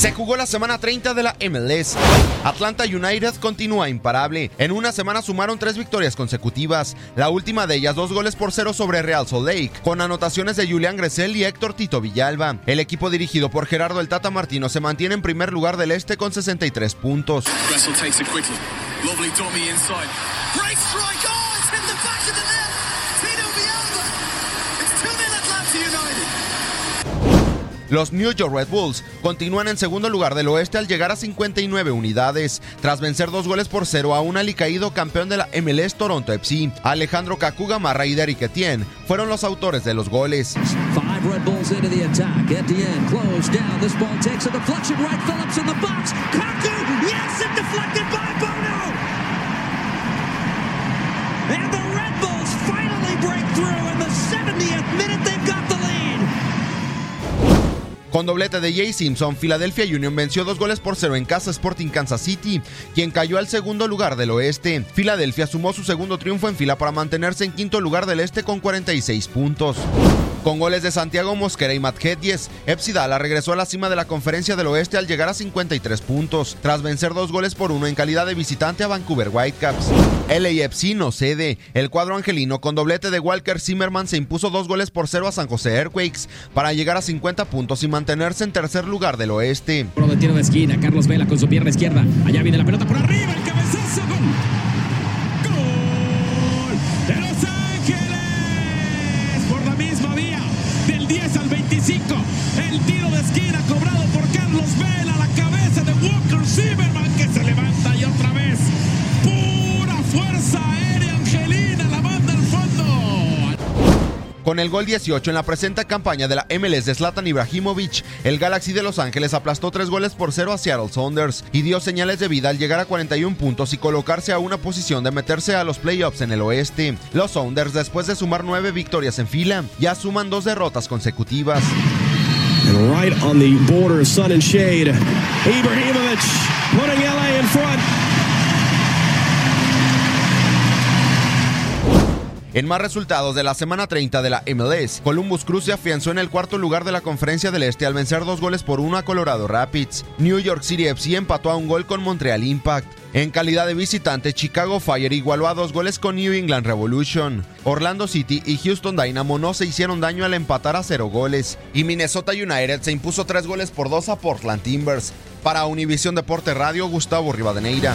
Se jugó la semana 30 de la MLS. Atlanta United continúa imparable. En una semana sumaron tres victorias consecutivas. La última de ellas dos goles por cero sobre Real Salt Lake, con anotaciones de Julián Gressel y Héctor Tito Villalba. El equipo dirigido por Gerardo El Tata Martino se mantiene en primer lugar del este con 63 puntos. Los New York Red Bulls continúan en segundo lugar del oeste al llegar a 59 unidades, tras vencer dos goles por cero a un alicaído campeón de la MLS Toronto FC. Alejandro Kaku Gamarra y Derrick Etienne fueron los autores de los goles. Etienne closed down. This ball takes a deflection right. Phillips in the box. Con doblete de Jay Simpson, Philadelphia Union venció dos goles por cero en casa Sporting Kansas City, quien cayó al segundo lugar del oeste. Filadelfia sumó su segundo triunfo en fila para mantenerse en quinto lugar del este con 46 puntos. Con goles de Santiago Mosquera y Matt Hedges, Epsidala regresó a la cima de la conferencia del oeste al llegar a 53 puntos, tras vencer dos goles por uno en calidad de visitante a Vancouver Whitecaps. LAFC no cede. El cuadro angelino con doblete de Walker Zimmerman se impuso dos goles por cero a San José Earthquakes para llegar a 50 puntos y mantenerse en tercer lugar del oeste. Pro de esquina, Carlos Vela con su pierna izquierda. Allá viene la pelota por arriba, el cabezazo. Del 10 al 25. El tiro de esquina cobrado Con el gol 18 en la presente campaña de la MLS de Zlatan Ibrahimovic, el Galaxy de Los Ángeles aplastó tres goles por cero a Seattle Sounders y dio señales de vida al llegar a 41 puntos y colocarse a una posición de meterse a los playoffs en el oeste. Los Sounders, después de sumar nueve victorias en fila, ya suman dos derrotas consecutivas. And right on the border, sun and shade, Ibrahimovic putting LA in front. En más resultados de la semana 30 de la MLS, Columbus Cruz se afianzó en el cuarto lugar de la Conferencia del Este al vencer dos goles por uno a Colorado Rapids. New York City FC empató a un gol con Montreal Impact. En calidad de visitante, Chicago Fire igualó a dos goles con New England Revolution. Orlando City y Houston Dynamo no se hicieron daño al empatar a cero goles. Y Minnesota United se impuso tres goles por dos a Portland Timbers. Para Univisión Deporte Radio, Gustavo Rivadeneira.